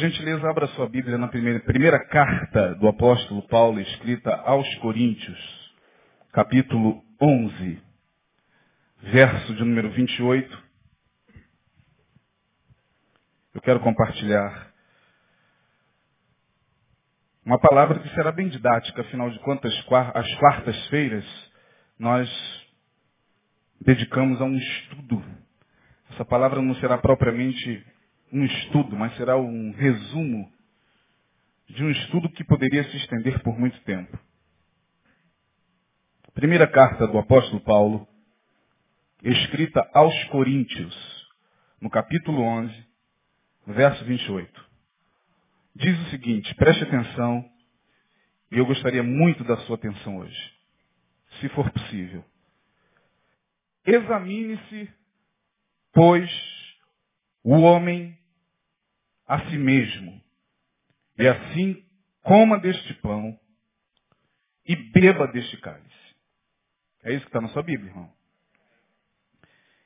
Gentileza, abra sua Bíblia na primeira, primeira carta do apóstolo Paulo, escrita aos Coríntios, capítulo 11, verso de número 28. Eu quero compartilhar uma palavra que será bem didática, afinal de contas, as quartas-feiras nós dedicamos a um estudo. Essa palavra não será propriamente um estudo, mas será um resumo de um estudo que poderia se estender por muito tempo. Primeira carta do apóstolo Paulo, escrita aos Coríntios, no capítulo 11, verso 28. Diz o seguinte, preste atenção, e eu gostaria muito da sua atenção hoje, se for possível. Examine-se, pois, o homem a si mesmo. E assim coma deste pão e beba deste cálice. É isso que está na sua Bíblia, irmão.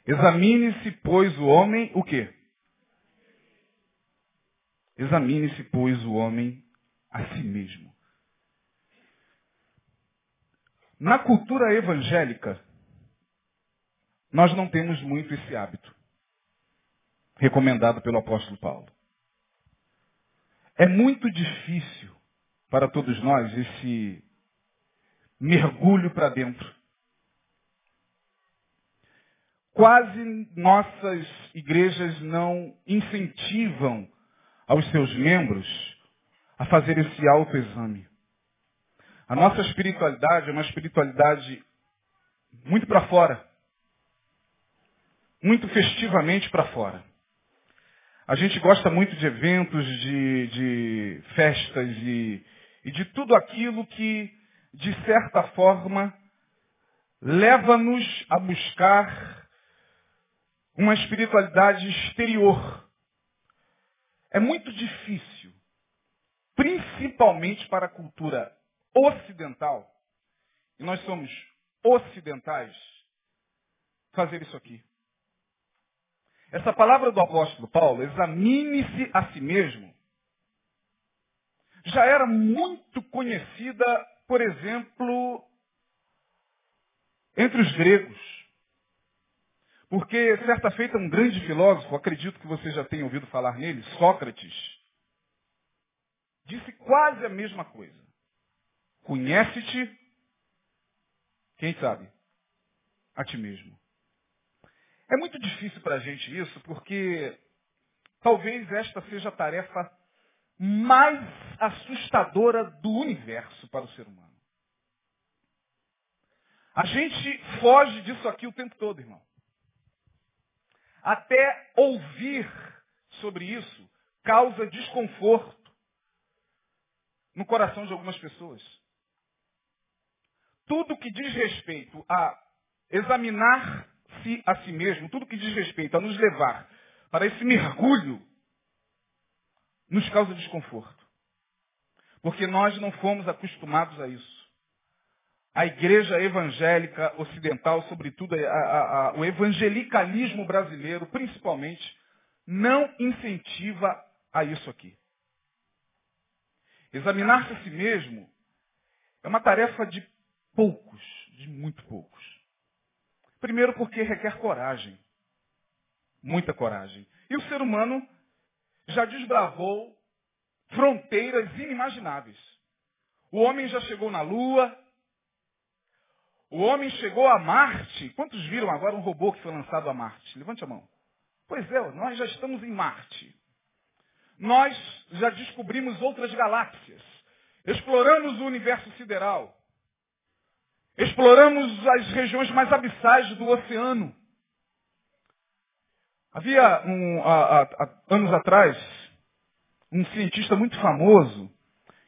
Examine-se, pois, o homem, o quê? Examine-se, pois, o homem a si mesmo. Na cultura evangélica, nós não temos muito esse hábito, recomendado pelo apóstolo Paulo. É muito difícil para todos nós esse mergulho para dentro. Quase nossas igrejas não incentivam aos seus membros a fazer esse autoexame. A nossa espiritualidade é uma espiritualidade muito para fora. Muito festivamente para fora. A gente gosta muito de eventos, de, de festas e, e de tudo aquilo que, de certa forma, leva-nos a buscar uma espiritualidade exterior. É muito difícil, principalmente para a cultura ocidental, e nós somos ocidentais, fazer isso aqui. Essa palavra do apóstolo Paulo, examine-se a si mesmo, já era muito conhecida, por exemplo, entre os gregos. Porque certa feita um grande filósofo, acredito que você já tenha ouvido falar nele, Sócrates, disse quase a mesma coisa. Conhece-te, quem sabe, a ti mesmo. É muito difícil para a gente isso, porque talvez esta seja a tarefa mais assustadora do universo para o ser humano. A gente foge disso aqui o tempo todo, irmão. Até ouvir sobre isso causa desconforto no coração de algumas pessoas. Tudo que diz respeito a examinar si a si mesmo, tudo que diz respeito a nos levar para esse mergulho, nos causa desconforto. Porque nós não fomos acostumados a isso. A igreja evangélica ocidental, sobretudo a, a, a, o evangelicalismo brasileiro, principalmente, não incentiva a isso aqui. Examinar-se a si mesmo é uma tarefa de poucos, de muito poucos. Primeiro porque requer coragem. Muita coragem. E o ser humano já desbravou fronteiras inimagináveis. O homem já chegou na Lua. O homem chegou a Marte. Quantos viram agora um robô que foi lançado a Marte? Levante a mão. Pois é, nós já estamos em Marte. Nós já descobrimos outras galáxias. Exploramos o universo sideral. Exploramos as regiões mais abissais do oceano. Havia, um, há, há, anos atrás, um cientista muito famoso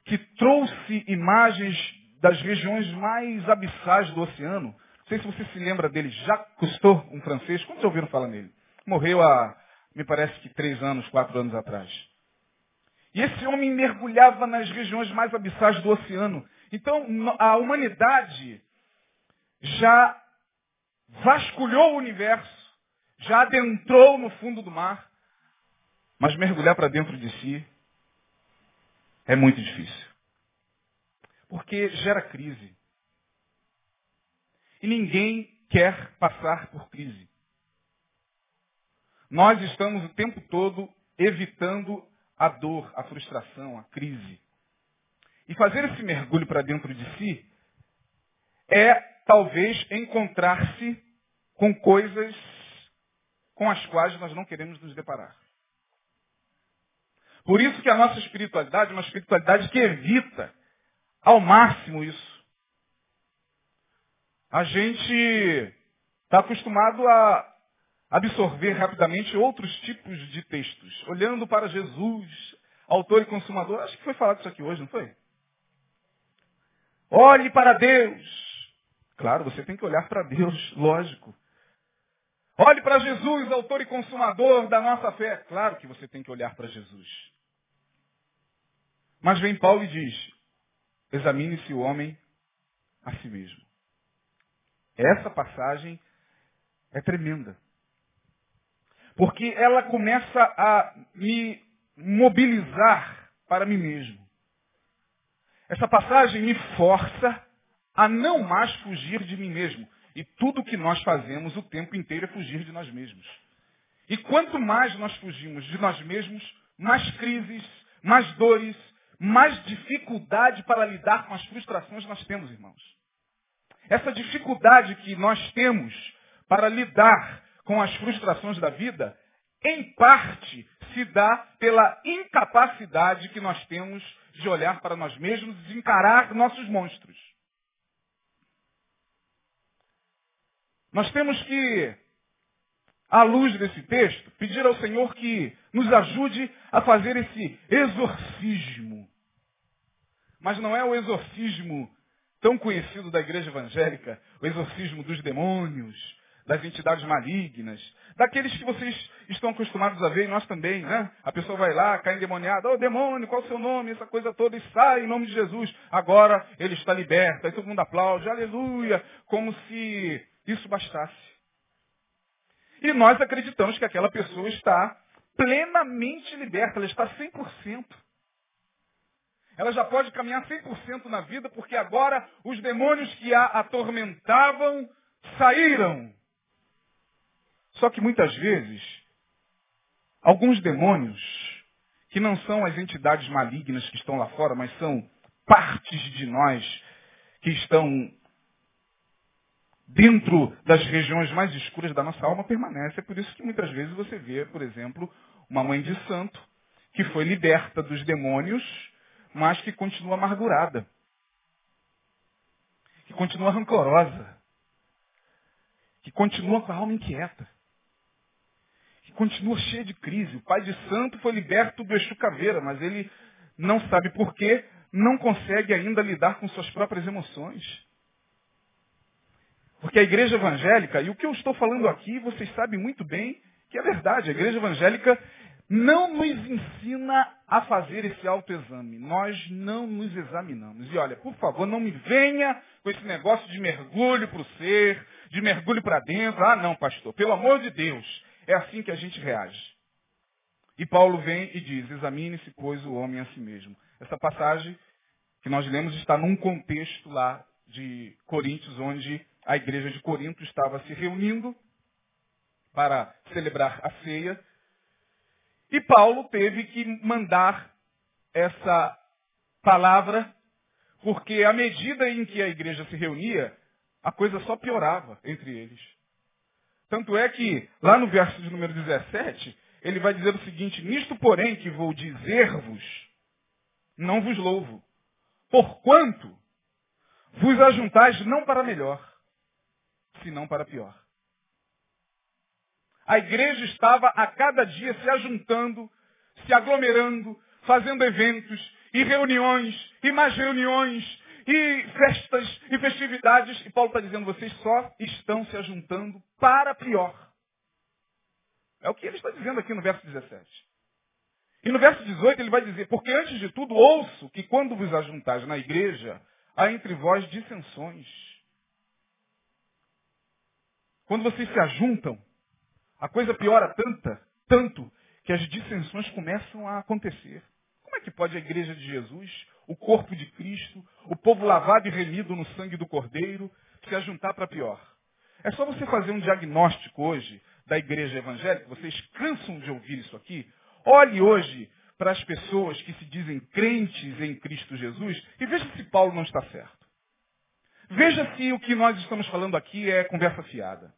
que trouxe imagens das regiões mais abissais do oceano. Não sei se você se lembra dele, Jacques Cousteau, um francês. Quantos ouviram falar nele? Morreu há, me parece que três anos, quatro anos atrás. E esse homem mergulhava nas regiões mais abissais do oceano. Então, a humanidade já vasculhou o universo, já adentrou no fundo do mar, mas mergulhar para dentro de si É muito difícil. Porque gera crise. E ninguém quer passar por crise. Nós estamos o tempo todo evitando a dor, a frustração, a crise. E fazer esse mergulho para dentro de si é talvez encontrar-se com coisas com as quais nós não queremos nos deparar. Por isso que a nossa espiritualidade é uma espiritualidade que evita ao máximo isso. A gente está acostumado a absorver rapidamente outros tipos de textos, olhando para Jesus, autor e consumador. Acho que foi falado isso aqui hoje, não foi? Olhe para Deus. Claro, você tem que olhar para Deus, lógico. Olhe para Jesus, autor e consumador da nossa fé. Claro que você tem que olhar para Jesus. Mas vem Paulo e diz: examine-se o homem a si mesmo. Essa passagem é tremenda. Porque ela começa a me mobilizar para mim mesmo. Essa passagem me força a não mais fugir de mim mesmo. E tudo que nós fazemos o tempo inteiro é fugir de nós mesmos. E quanto mais nós fugimos de nós mesmos, mais crises, mais dores, mais dificuldade para lidar com as frustrações nós temos, irmãos. Essa dificuldade que nós temos para lidar com as frustrações da vida, em parte se dá pela incapacidade que nós temos de olhar para nós mesmos e encarar nossos monstros. Nós temos que, à luz desse texto, pedir ao Senhor que nos ajude a fazer esse exorcismo. Mas não é o exorcismo tão conhecido da igreja evangélica, o exorcismo dos demônios, das entidades malignas, daqueles que vocês estão acostumados a ver, e nós também, né? A pessoa vai lá, cai endemoniada, ô oh, demônio, qual o seu nome? Essa coisa toda, e sai em nome de Jesus. Agora ele está liberto. Aí todo mundo aplaude, aleluia, como se isso bastasse. E nós acreditamos que aquela pessoa está plenamente liberta, ela está 100%. Ela já pode caminhar 100% na vida, porque agora os demônios que a atormentavam saíram. Só que muitas vezes, alguns demônios, que não são as entidades malignas que estão lá fora, mas são partes de nós que estão dentro das regiões mais escuras da nossa alma, permanece. É por isso que muitas vezes você vê, por exemplo, uma mãe de santo que foi liberta dos demônios, mas que continua amargurada, que continua rancorosa, que continua com a alma inquieta continua cheia de crise. O pai de santo foi liberto do Exu Caveira, mas ele não sabe por quê, não consegue ainda lidar com suas próprias emoções. Porque a igreja evangélica, e o que eu estou falando aqui, vocês sabem muito bem que é verdade. A igreja evangélica não nos ensina a fazer esse autoexame. Nós não nos examinamos. E olha, por favor, não me venha com esse negócio de mergulho para o ser, de mergulho para dentro. Ah, não, pastor, pelo amor de Deus. É assim que a gente reage. E Paulo vem e diz, examine-se, pois, o homem a si mesmo. Essa passagem que nós lemos está num contexto lá de Coríntios, onde a igreja de Corinto estava se reunindo para celebrar a ceia. E Paulo teve que mandar essa palavra, porque à medida em que a igreja se reunia, a coisa só piorava entre eles. Tanto é que, lá no verso de número 17, ele vai dizer o seguinte, nisto porém que vou dizer-vos, não vos louvo, porquanto vos ajuntais não para melhor, senão para pior. A igreja estava a cada dia se ajuntando, se aglomerando, fazendo eventos e reuniões e mais reuniões e festas e festividades. E Paulo está dizendo, vocês só estão se ajuntando para pior. É o que ele está dizendo aqui no verso 17. E no verso 18 ele vai dizer, porque antes de tudo ouço que quando vos ajuntais na igreja, há entre vós dissensões. Quando vocês se ajuntam, a coisa piora tanta, tanto, que as dissensões começam a acontecer que pode a igreja de Jesus, o corpo de Cristo, o povo lavado e remido no sangue do Cordeiro, se ajuntar para pior. É só você fazer um diagnóstico hoje da igreja evangélica, vocês cansam de ouvir isso aqui. Olhe hoje para as pessoas que se dizem crentes em Cristo Jesus e veja se Paulo não está certo. Veja se o que nós estamos falando aqui é conversa fiada.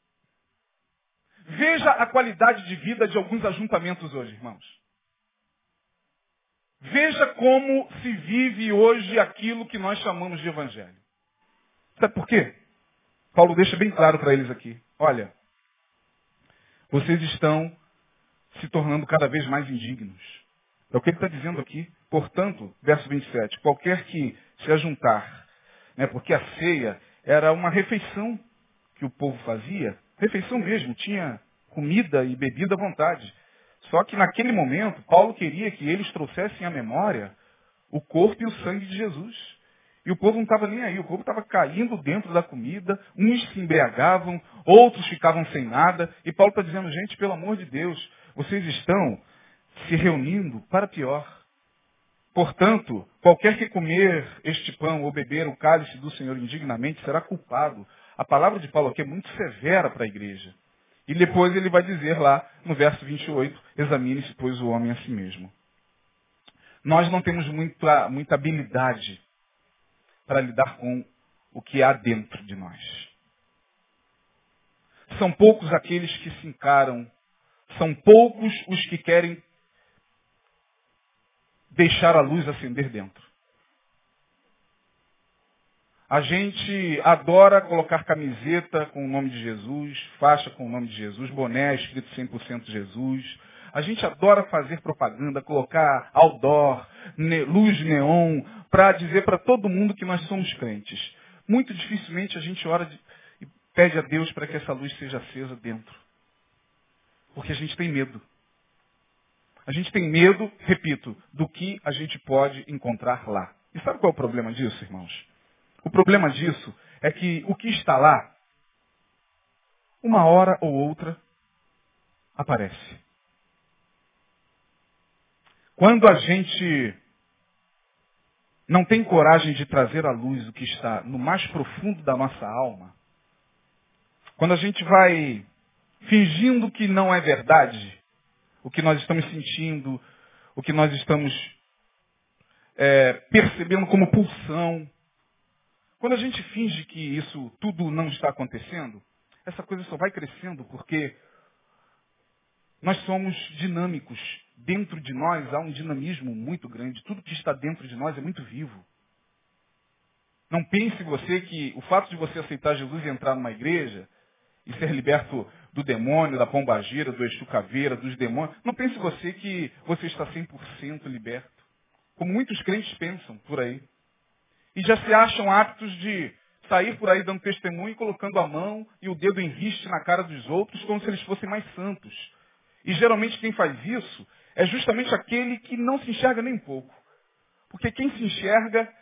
Veja a qualidade de vida de alguns ajuntamentos hoje, irmãos. Veja como se vive hoje aquilo que nós chamamos de evangelho. Sabe por quê? Paulo deixa bem claro para eles aqui. Olha, vocês estão se tornando cada vez mais indignos. É o que ele está dizendo aqui. Portanto, verso 27, qualquer que se ajuntar, né, porque a ceia era uma refeição que o povo fazia, refeição mesmo, tinha comida e bebida à vontade. Só que naquele momento, Paulo queria que eles trouxessem à memória o corpo e o sangue de Jesus. E o povo não estava nem aí, o povo estava caindo dentro da comida, uns se embriagavam, outros ficavam sem nada. E Paulo está dizendo, gente, pelo amor de Deus, vocês estão se reunindo para pior. Portanto, qualquer que comer este pão ou beber o cálice do Senhor indignamente será culpado. A palavra de Paulo aqui é muito severa para a igreja. E depois ele vai dizer lá no verso 28, examine-se, pois, o homem a si mesmo. Nós não temos muita, muita habilidade para lidar com o que há dentro de nós. São poucos aqueles que se encaram são poucos os que querem deixar a luz acender dentro. A gente adora colocar camiseta com o nome de Jesus, faixa com o nome de Jesus, boné escrito 100% Jesus. A gente adora fazer propaganda, colocar outdoor, ne, luz neon, para dizer para todo mundo que nós somos crentes. Muito dificilmente a gente ora de, e pede a Deus para que essa luz seja acesa dentro. Porque a gente tem medo. A gente tem medo, repito, do que a gente pode encontrar lá. E sabe qual é o problema disso, irmãos? O problema disso é que o que está lá, uma hora ou outra, aparece. Quando a gente não tem coragem de trazer à luz o que está no mais profundo da nossa alma, quando a gente vai fingindo que não é verdade o que nós estamos sentindo, o que nós estamos é, percebendo como pulsão. Quando a gente finge que isso tudo não está acontecendo, essa coisa só vai crescendo porque nós somos dinâmicos. Dentro de nós há um dinamismo muito grande. Tudo que está dentro de nós é muito vivo. Não pense você que o fato de você aceitar Jesus e entrar numa igreja e ser liberto do demônio, da pombagira, do Exu Caveira, dos demônios. Não pense você que você está 100% liberto. Como muitos crentes pensam por aí. E já se acham aptos de sair por aí dando testemunho, colocando a mão e o dedo em riste na cara dos outros, como se eles fossem mais santos. E geralmente quem faz isso é justamente aquele que não se enxerga nem um pouco. Porque quem se enxerga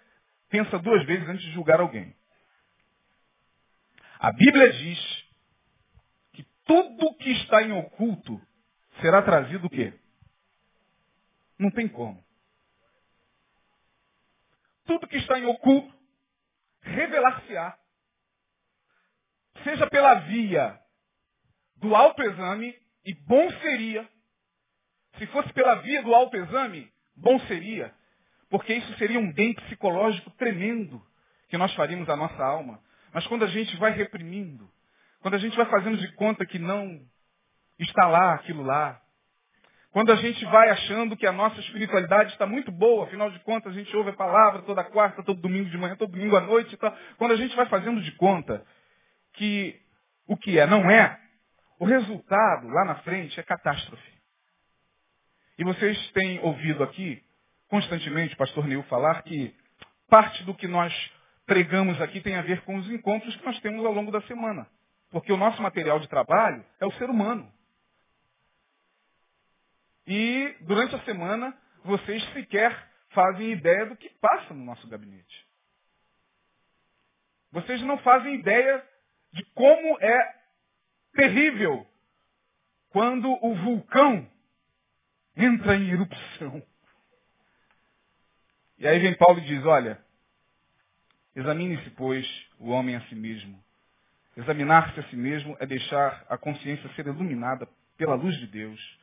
pensa duas vezes antes de julgar alguém. A Bíblia diz tudo que está em oculto será trazido o quê? Não tem como. Tudo que está em oculto revelar-se-á. Seja pela via do autoexame, e bom seria, se fosse pela via do autoexame, bom seria, porque isso seria um bem psicológico tremendo que nós faríamos à nossa alma. Mas quando a gente vai reprimindo, quando a gente vai fazendo de conta que não está lá aquilo lá. Quando a gente vai achando que a nossa espiritualidade está muito boa, afinal de contas a gente ouve a palavra toda quarta, todo domingo de manhã, todo domingo à noite. Quando a gente vai fazendo de conta que o que é não é, o resultado lá na frente é catástrofe. E vocês têm ouvido aqui constantemente o pastor Neil falar que parte do que nós pregamos aqui tem a ver com os encontros que nós temos ao longo da semana. Porque o nosso material de trabalho é o ser humano. E durante a semana, vocês sequer fazem ideia do que passa no nosso gabinete. Vocês não fazem ideia de como é terrível quando o vulcão entra em erupção. E aí vem Paulo e diz, olha, examine-se, pois, o homem a si mesmo. Examinar-se a si mesmo é deixar a consciência ser iluminada pela luz de Deus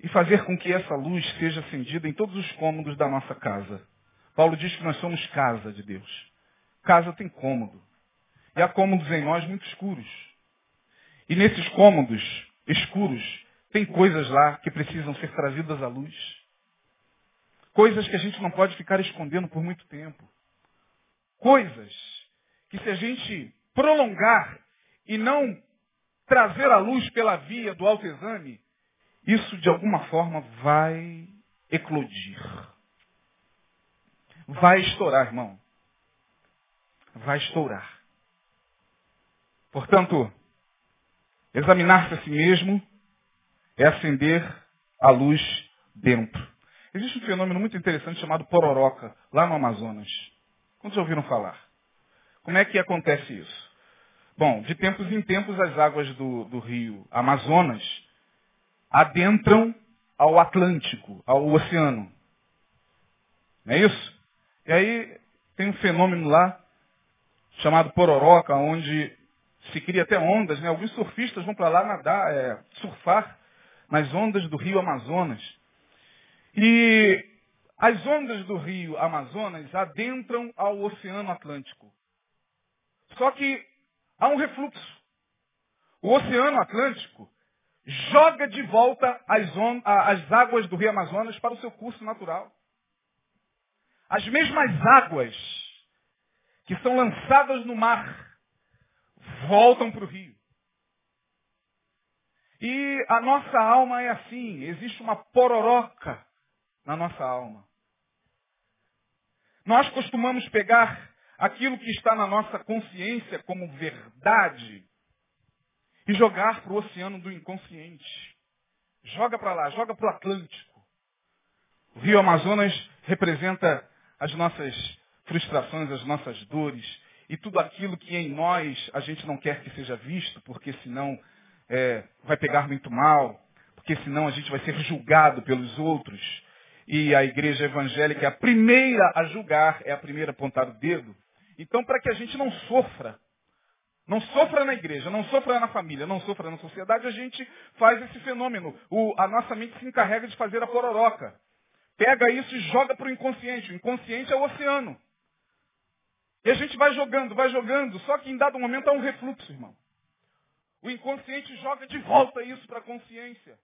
e fazer com que essa luz seja acendida em todos os cômodos da nossa casa. Paulo diz que nós somos casa de Deus. Casa tem cômodo. E há cômodos em nós muito escuros. E nesses cômodos escuros, tem coisas lá que precisam ser trazidas à luz. Coisas que a gente não pode ficar escondendo por muito tempo. Coisas que se a gente prolongar e não trazer à luz pela via do autoexame, isso de alguma forma vai eclodir. Vai estourar, irmão. Vai estourar. Portanto, examinar-se a si mesmo é acender a luz dentro. Existe um fenômeno muito interessante chamado pororoca, lá no Amazonas. Quantos já ouviram falar? Como é que acontece isso? Bom, de tempos em tempos as águas do, do rio Amazonas adentram ao Atlântico, ao oceano. Não é isso? E aí tem um fenômeno lá chamado pororoca, onde se cria até ondas, né? Alguns surfistas vão para lá nadar, é, surfar nas ondas do rio Amazonas. E as ondas do rio Amazonas adentram ao Oceano Atlântico. Só que há um refluxo. O Oceano Atlântico joga de volta as, on, as águas do rio Amazonas para o seu curso natural. As mesmas águas que são lançadas no mar voltam para o rio. E a nossa alma é assim, existe uma pororoca na nossa alma. Nós costumamos pegar aquilo que está na nossa consciência como verdade e jogar para o oceano do inconsciente. Joga para lá, joga para o Atlântico. O rio Amazonas representa as nossas frustrações, as nossas dores, e tudo aquilo que em nós a gente não quer que seja visto, porque senão é, vai pegar muito mal, porque senão a gente vai ser julgado pelos outros. E a igreja evangélica é a primeira a julgar, é a primeira a apontar o dedo. Então, para que a gente não sofra, não sofra na igreja, não sofra na família, não sofra na sociedade, a gente faz esse fenômeno. O, a nossa mente se encarrega de fazer a pororoca. Pega isso e joga para o inconsciente. O inconsciente é o oceano. E a gente vai jogando, vai jogando, só que em dado momento há um refluxo, irmão. O inconsciente joga de volta isso para a consciência.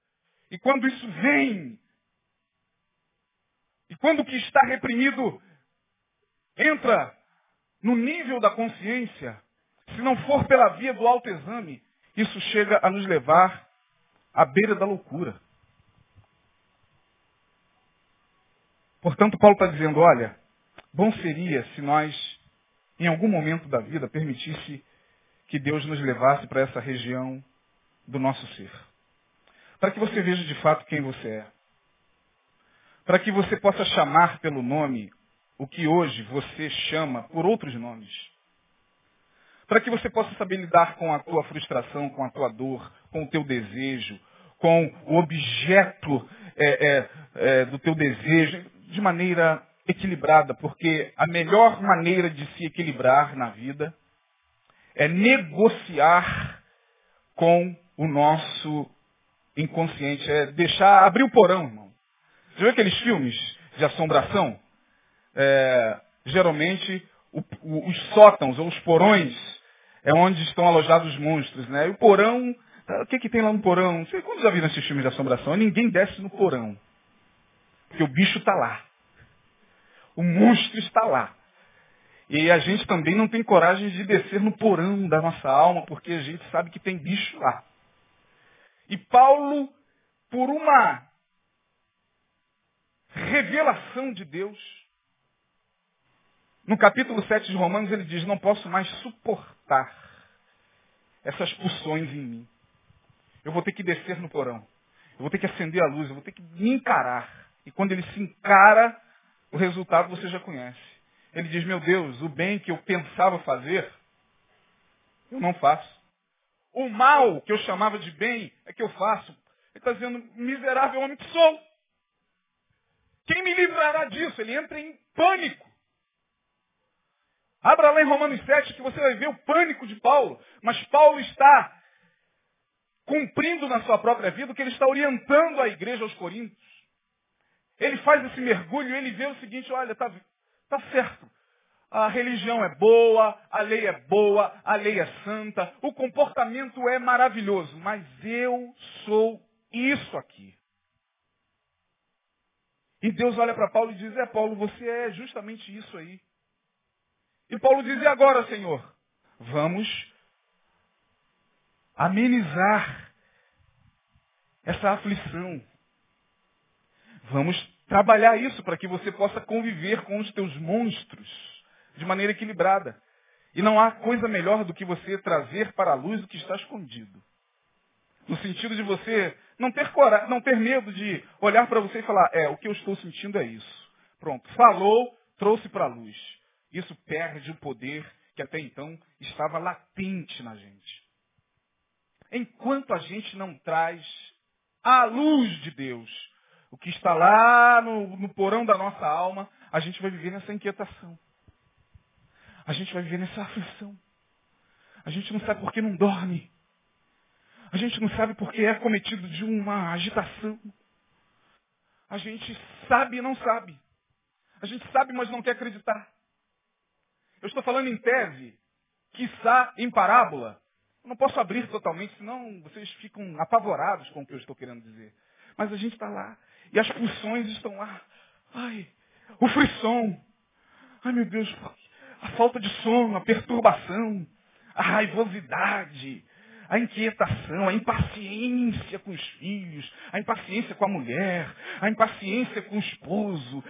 E quando isso vem, e quando o que está reprimido entra no nível da consciência, se não for pela via do autoexame, isso chega a nos levar à beira da loucura. Portanto, Paulo está dizendo, olha, bom seria se nós em algum momento da vida, permitisse que Deus nos levasse para essa região do nosso ser. Para que você veja de fato quem você é. Para que você possa chamar pelo nome o que hoje você chama por outros nomes. Para que você possa saber lidar com a tua frustração, com a tua dor, com o teu desejo, com o objeto é, é, é, do teu desejo, de maneira equilibrada, porque a melhor maneira de se equilibrar na vida é negociar com o nosso inconsciente, é deixar abrir o porão, irmão. Você viu aqueles filmes de assombração? É, geralmente o, o, os sótãos ou os porões é onde estão alojados os monstros, né? E o porão, o que, que tem lá no porão? Não sei quando já viram esses filmes de assombração. Ninguém desce no porão. Porque o bicho está lá. O monstro está lá. E a gente também não tem coragem de descer no porão da nossa alma, porque a gente sabe que tem bicho lá. E Paulo, por uma revelação de Deus, no capítulo 7 de Romanos, ele diz: Não posso mais suportar essas pulsões em mim. Eu vou ter que descer no porão. Eu vou ter que acender a luz. Eu vou ter que me encarar. E quando ele se encara, o resultado você já conhece. Ele diz, meu Deus, o bem que eu pensava fazer, eu não faço. O mal que eu chamava de bem é que eu faço. Ele está dizendo, miserável homem que sou. Quem me livrará disso? Ele entra em pânico. Abra lá em Romanos 7 que você vai ver o pânico de Paulo. Mas Paulo está cumprindo na sua própria vida o que ele está orientando a igreja aos Coríntios. Ele faz esse mergulho e ele vê o seguinte, olha, está tá certo. A religião é boa, a lei é boa, a lei é santa, o comportamento é maravilhoso, mas eu sou isso aqui. E Deus olha para Paulo e diz, é Paulo, você é justamente isso aí. E Paulo diz, e agora, Senhor? Vamos amenizar essa aflição. Vamos trabalhar isso para que você possa conviver com os teus monstros de maneira equilibrada. E não há coisa melhor do que você trazer para a luz o que está escondido. No sentido de você não ter, coragem, não ter medo de olhar para você e falar, é, o que eu estou sentindo é isso. Pronto, falou, trouxe para a luz. Isso perde o poder que até então estava latente na gente. Enquanto a gente não traz a luz de Deus, o que está lá no, no porão da nossa alma, a gente vai viver nessa inquietação. A gente vai viver nessa aflição. A gente não sabe por que não dorme. A gente não sabe por que é cometido de uma agitação. A gente sabe e não sabe. A gente sabe, mas não quer acreditar. Eu estou falando em tese, quiçá em parábola. Eu não posso abrir totalmente, senão vocês ficam apavorados com o que eu estou querendo dizer. Mas a gente está lá. E as pulsões estão lá. Ai, o frisson. Ai, meu Deus, a falta de sono, a perturbação, a raivosidade, a inquietação, a impaciência com os filhos, a impaciência com a mulher, a impaciência com o esposo,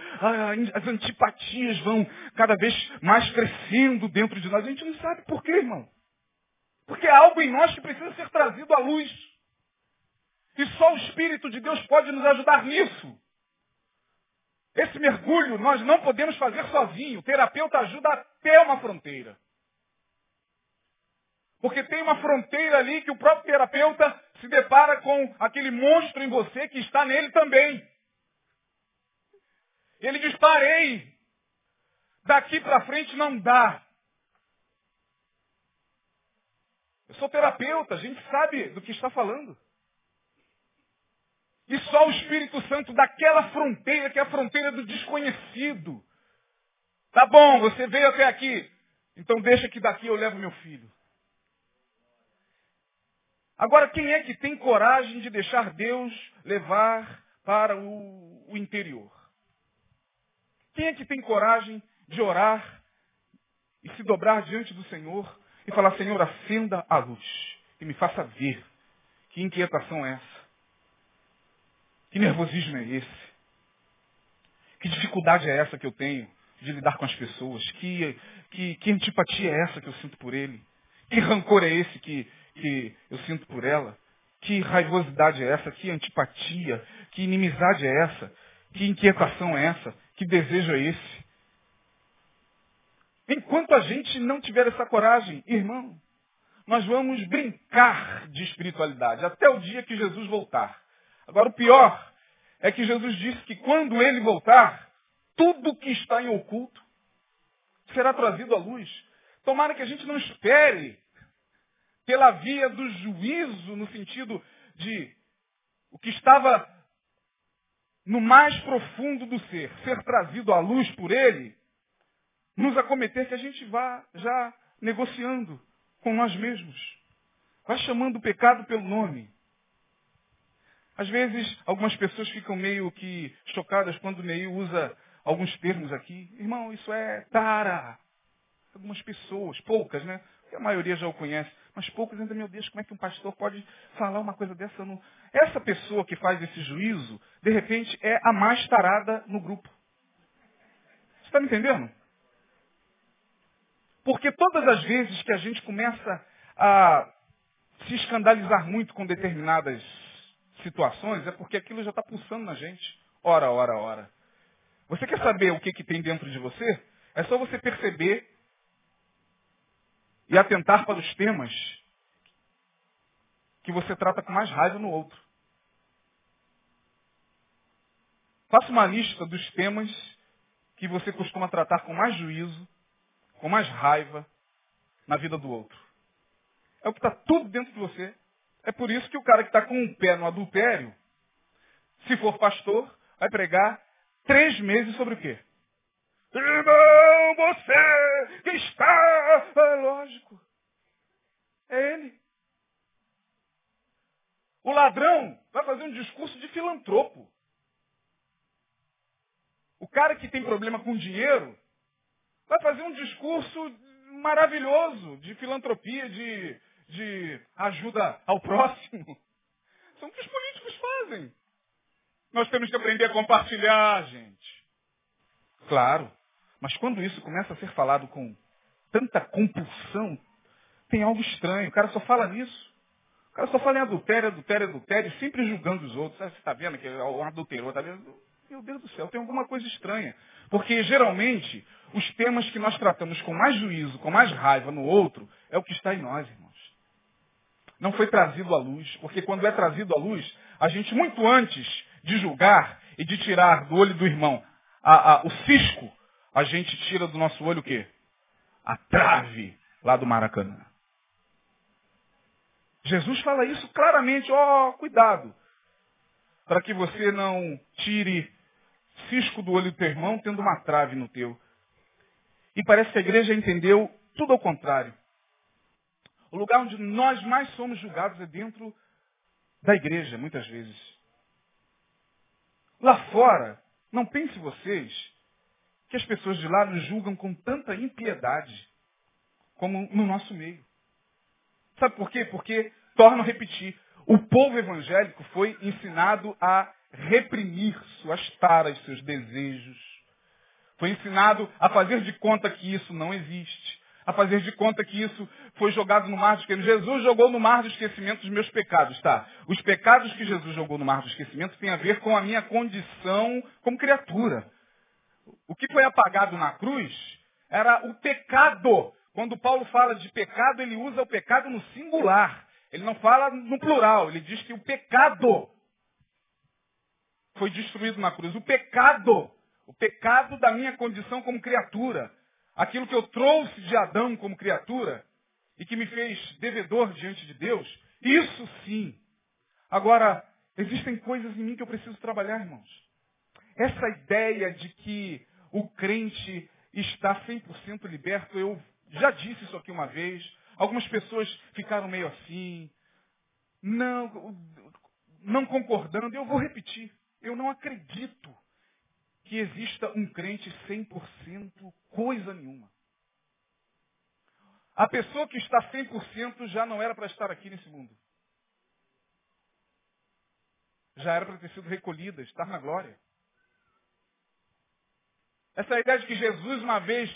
as antipatias vão cada vez mais crescendo dentro de nós. A gente não sabe por quê, irmão. Porque é algo em nós que precisa ser trazido à luz. E só o Espírito de Deus pode nos ajudar nisso. Esse mergulho nós não podemos fazer sozinho. O terapeuta ajuda até uma fronteira. Porque tem uma fronteira ali que o próprio terapeuta se depara com aquele monstro em você que está nele também. Ele diz, parei. Daqui para frente não dá. Eu sou terapeuta, a gente sabe do que está falando. E só o Espírito Santo daquela fronteira, que é a fronteira do desconhecido. Tá bom, você veio até aqui. Então deixa que daqui eu levo meu filho. Agora, quem é que tem coragem de deixar Deus levar para o, o interior? Quem é que tem coragem de orar e se dobrar diante do Senhor e falar, Senhor, acenda a luz e me faça ver que inquietação é essa? Que nervosismo é esse? Que dificuldade é essa que eu tenho de lidar com as pessoas? Que, que, que antipatia é essa que eu sinto por ele? Que rancor é esse que, que eu sinto por ela? Que raivosidade é essa? Que antipatia? Que inimizade é essa? Que inquietação é essa? Que desejo é esse? Enquanto a gente não tiver essa coragem, irmão, nós vamos brincar de espiritualidade até o dia que Jesus voltar. Agora, o pior é que Jesus disse que quando ele voltar, tudo que está em oculto será trazido à luz. Tomara que a gente não espere pela via do juízo, no sentido de o que estava no mais profundo do ser, ser trazido à luz por ele, nos acometer que a gente vá já negociando com nós mesmos. Vá chamando o pecado pelo nome. Às vezes, algumas pessoas ficam meio que chocadas quando o Neil usa alguns termos aqui. Irmão, isso é tara. Algumas pessoas, poucas, né? a maioria já o conhece, mas poucos ainda, meu Deus, como é que um pastor pode falar uma coisa dessa? Essa pessoa que faz esse juízo, de repente, é a mais tarada no grupo. Você está me entendendo? Porque todas as vezes que a gente começa a se escandalizar muito com determinadas situações, é porque aquilo já está pulsando na gente. Ora, ora, ora. Você quer saber o que, que tem dentro de você? É só você perceber e atentar para os temas que você trata com mais raiva no outro. Faça uma lista dos temas que você costuma tratar com mais juízo, com mais raiva na vida do outro. É o que está tudo dentro de você. É por isso que o cara que está com um pé no adultério, se for pastor, vai pregar três meses sobre o quê? Irmão, você que está. É lógico. É ele. O ladrão vai fazer um discurso de filantropo. O cara que tem problema com dinheiro vai fazer um discurso maravilhoso de filantropia, de, de ajuda ao próximo. São o que os políticos fazem. Nós temos que aprender a compartilhar, gente. Claro. Mas quando isso começa a ser falado com tanta compulsão, tem algo estranho. O cara só fala nisso. O cara só fala em adultério, adultério, adultério, sempre julgando os outros. Você está vendo que é um adultério, está vendo? Meu Deus do céu, tem alguma coisa estranha. Porque geralmente os temas que nós tratamos com mais juízo, com mais raiva no outro, é o que está em nós, irmãos. Não foi trazido à luz, porque quando é trazido à luz, a gente muito antes de julgar e de tirar do olho do irmão a, a, o cisco, a gente tira do nosso olho o quê? A trave lá do Maracanã. Jesus fala isso claramente, ó, oh, cuidado, para que você não tire cisco do olho do teu irmão tendo uma trave no teu. E parece que a igreja entendeu tudo ao contrário. O lugar onde nós mais somos julgados é dentro da igreja, muitas vezes. Lá fora, não pense vocês que as pessoas de lá nos julgam com tanta impiedade como no nosso meio. Sabe por quê? Porque, torno a repetir, o povo evangélico foi ensinado a reprimir suas taras, seus desejos. Foi ensinado a fazer de conta que isso não existe. A fazer de conta que isso foi jogado no mar do esquecimento. Jesus jogou no mar do esquecimento os meus pecados, tá? Os pecados que Jesus jogou no mar do esquecimento têm a ver com a minha condição como criatura. O que foi apagado na cruz era o pecado. Quando Paulo fala de pecado, ele usa o pecado no singular. Ele não fala no plural. Ele diz que o pecado foi destruído na cruz. O pecado, o pecado da minha condição como criatura, aquilo que eu trouxe de Adão como criatura e que me fez devedor diante de Deus, isso sim. Agora, existem coisas em mim que eu preciso trabalhar, irmãos. Essa ideia de que o crente está 100% liberto, eu já disse isso aqui uma vez. Algumas pessoas ficaram meio assim, não, não concordando, eu vou repetir. Eu não acredito que exista um crente 100% coisa nenhuma. A pessoa que está 100% já não era para estar aqui nesse mundo. Já era para ter sido recolhida, estar na glória. Essa ideia de que Jesus, uma vez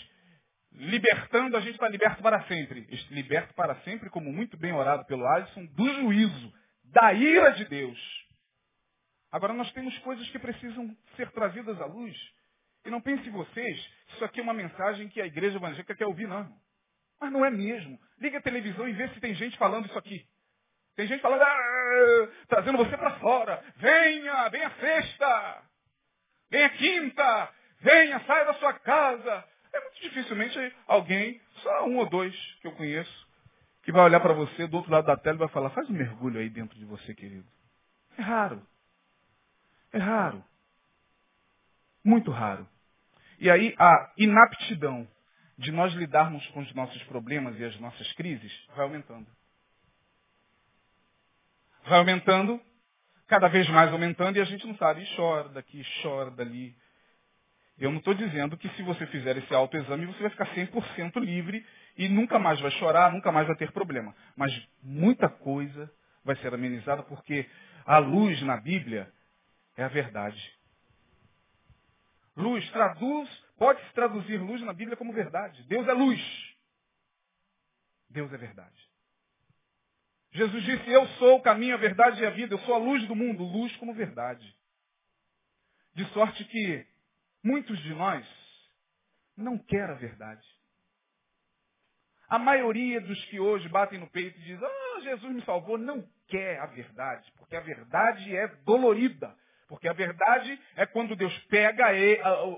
libertando, a gente está liberto para sempre. Liberto para sempre, como muito bem orado pelo Alisson, do juízo, da ira de Deus. Agora nós temos coisas que precisam ser trazidas à luz. E não pense vocês, isso aqui é uma mensagem que a igreja evangélica quer ouvir, não. Mas não é mesmo. Liga a televisão e vê se tem gente falando isso aqui. Tem gente falando, ah, trazendo você para fora. Venha, venha sexta. Venha quinta. Venha, saia da sua casa. É muito dificilmente alguém, só um ou dois que eu conheço, que vai olhar para você do outro lado da tela e vai falar, faz um mergulho aí dentro de você, querido. É raro. É raro. Muito raro. E aí a inaptidão de nós lidarmos com os nossos problemas e as nossas crises vai aumentando. Vai aumentando, cada vez mais aumentando, e a gente não sabe, e chora daqui, chora dali. Eu não estou dizendo que se você fizer esse autoexame, você vai ficar 100% livre e nunca mais vai chorar, nunca mais vai ter problema. Mas muita coisa vai ser amenizada porque a luz na Bíblia é a verdade. Luz, traduz, pode-se traduzir luz na Bíblia como verdade. Deus é luz. Deus é verdade. Jesus disse, eu sou o caminho, a verdade e a vida, eu sou a luz do mundo, luz como verdade. De sorte que muitos de nós não quer a verdade. A maioria dos que hoje batem no peito e dizem, ah, Jesus me salvou, não quer a verdade, porque a verdade é dolorida. Porque a verdade é quando Deus pega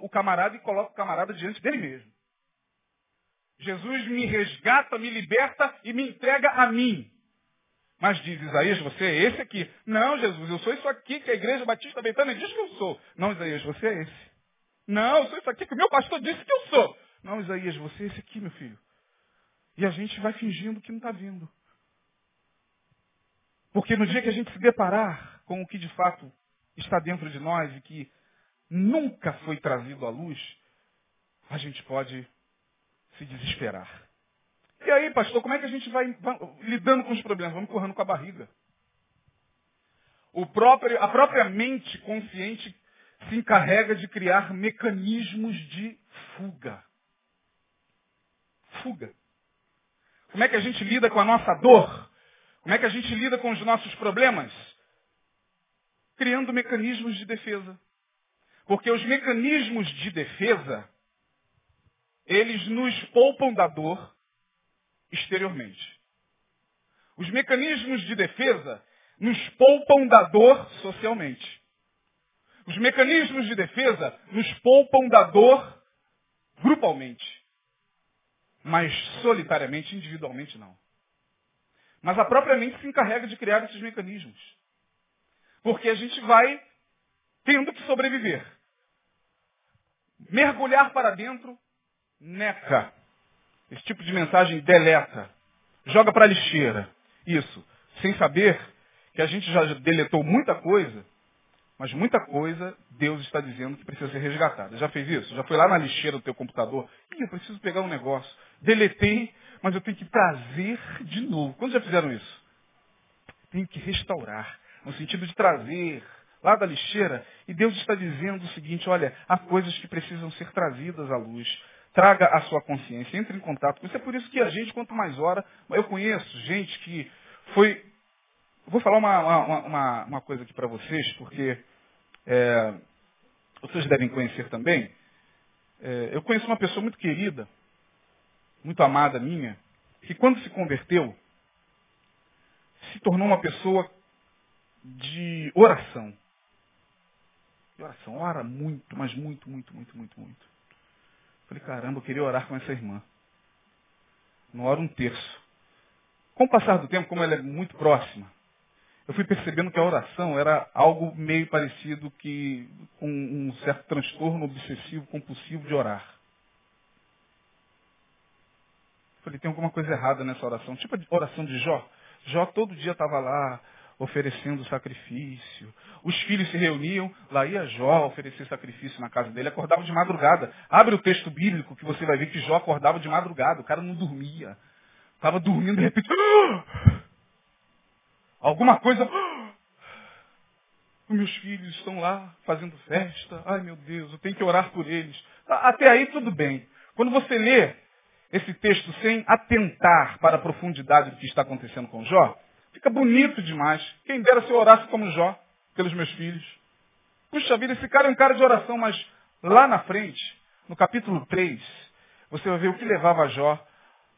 o camarada e coloca o camarada diante dele mesmo. Jesus me resgata, me liberta e me entrega a mim. Mas diz Isaías, você é esse aqui. Não, Jesus, eu sou isso aqui que a igreja batista Betânia diz que eu sou. Não, Isaías, você é esse. Não, eu sou isso aqui que o meu pastor disse que eu sou. Não, Isaías, você é esse aqui, meu filho. E a gente vai fingindo que não está vendo. Porque no dia que a gente se deparar com o que de fato está dentro de nós e que nunca foi trazido à luz, a gente pode se desesperar. E aí, pastor, como é que a gente vai, lidando com os problemas? Vamos correndo com a barriga. Próprio, a própria mente consciente se encarrega de criar mecanismos de fuga. Fuga. Como é que a gente lida com a nossa dor? Como é que a gente lida com os nossos problemas? Criando mecanismos de defesa. Porque os mecanismos de defesa, eles nos poupam da dor exteriormente. Os mecanismos de defesa nos poupam da dor socialmente. Os mecanismos de defesa nos poupam da dor grupalmente. Mas solitariamente, individualmente, não. Mas a própria mente se encarrega de criar esses mecanismos. Porque a gente vai tendo que sobreviver. Mergulhar para dentro, neca. Esse tipo de mensagem deleta. Joga para a lixeira. Isso. Sem saber que a gente já deletou muita coisa, mas muita coisa Deus está dizendo que precisa ser resgatada. Já fez isso? Já foi lá na lixeira do teu computador? Ih, eu preciso pegar um negócio. Deletei, mas eu tenho que trazer de novo. Quando já fizeram isso? Tenho que restaurar. No sentido de trazer lá da lixeira. E Deus está dizendo o seguinte, olha, há coisas que precisam ser trazidas à luz. Traga a sua consciência, entre em contato com isso. É por isso que a gente, quanto mais ora, eu conheço gente que foi. Vou falar uma, uma, uma, uma coisa aqui para vocês, porque é, vocês devem conhecer também. É, eu conheço uma pessoa muito querida, muito amada minha, que quando se converteu, se tornou uma pessoa de oração. De oração, ora muito, mas muito, muito, muito, muito, muito. Falei, caramba, eu queria orar com essa irmã. Não ora um terço. Com o passar do tempo, como ela é muito próxima, eu fui percebendo que a oração era algo meio parecido que com um certo transtorno obsessivo compulsivo de orar. Falei, tem alguma coisa errada nessa oração. Tipo a oração de Jó. Jó todo dia estava lá oferecendo sacrifício. Os filhos se reuniam, lá ia Jó oferecer sacrifício na casa dele, acordava de madrugada. Abre o texto bíblico que você vai ver que Jó acordava de madrugada, o cara não dormia. Estava dormindo de repente. Alguma coisa. Os meus filhos estão lá fazendo festa. Ai meu Deus, eu tenho que orar por eles. Até aí tudo bem. Quando você lê esse texto sem atentar para a profundidade do que está acontecendo com Jó, Fica bonito demais. Quem dera se eu orasse como Jó, pelos meus filhos. Puxa vida, esse cara é um cara de oração, mas lá na frente, no capítulo 3, você vai ver o que levava Jó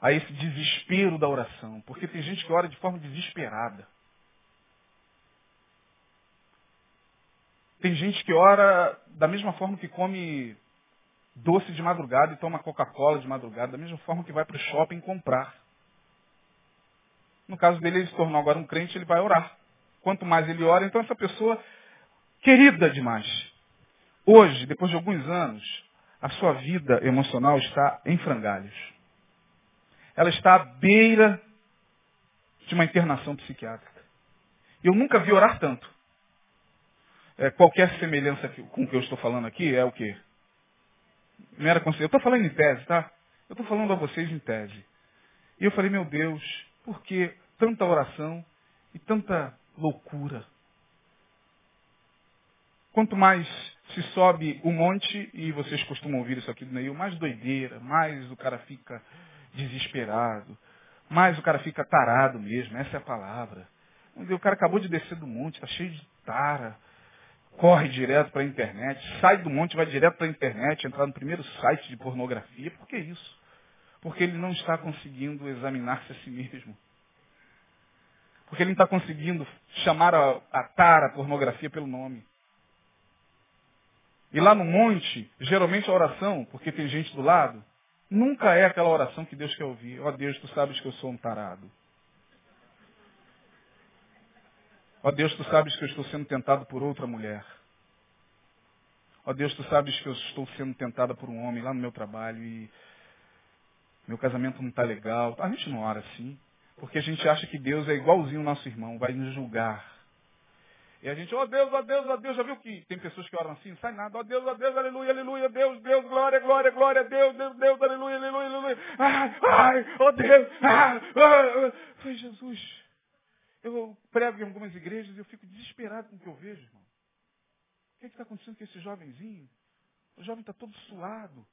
a esse desespero da oração. Porque tem gente que ora de forma desesperada. Tem gente que ora da mesma forma que come doce de madrugada e toma Coca-Cola de madrugada, da mesma forma que vai para o shopping comprar. No caso dele, ele se tornou agora um crente, ele vai orar. Quanto mais ele ora, então essa pessoa, querida demais. Hoje, depois de alguns anos, a sua vida emocional está em frangalhos. Ela está à beira de uma internação psiquiátrica. Eu nunca vi orar tanto. É, qualquer semelhança com o que eu estou falando aqui é o quê? Não era Eu estou falando em tese, tá? Eu estou falando a vocês em tese. E eu falei, meu Deus, por que tanta oração e tanta loucura? Quanto mais se sobe o monte, e vocês costumam ouvir isso aqui do Neil, mais doideira, mais o cara fica desesperado, mais o cara fica tarado mesmo, essa é a palavra. O cara acabou de descer do monte, está cheio de tara, corre direto para a internet, sai do monte, vai direto para a internet, entrar no primeiro site de pornografia. Por que isso? Porque ele não está conseguindo examinar-se a si mesmo. Porque ele não está conseguindo chamar a, a tara, a pornografia pelo nome. E lá no monte, geralmente a oração, porque tem gente do lado, nunca é aquela oração que Deus quer ouvir. Ó oh, Deus, tu sabes que eu sou um tarado. Ó Deus, tu sabes que eu estou sendo tentado por outra mulher. Ó Deus, tu sabes que eu estou sendo tentada por um homem lá no meu trabalho e meu casamento não está legal. A gente não ora assim, porque a gente acha que Deus é igualzinho o nosso irmão, vai nos julgar. E a gente, ó oh Deus, ó oh Deus, ó oh Deus, já viu que tem pessoas que oram assim, não sai nada, ó Deus, ó Deus, aleluia, aleluia, Deus, Deus, glória, glória, glória, Deus, Deus, Deus, aleluia, aleluia, aleluia, ai, ai, ó Deus, ai, ai, ai, Jesus. Eu prego em algumas igrejas e eu fico desesperado com o que eu vejo, irmão. O que é está acontecendo com esse jovenzinho? O jovem está todo suado,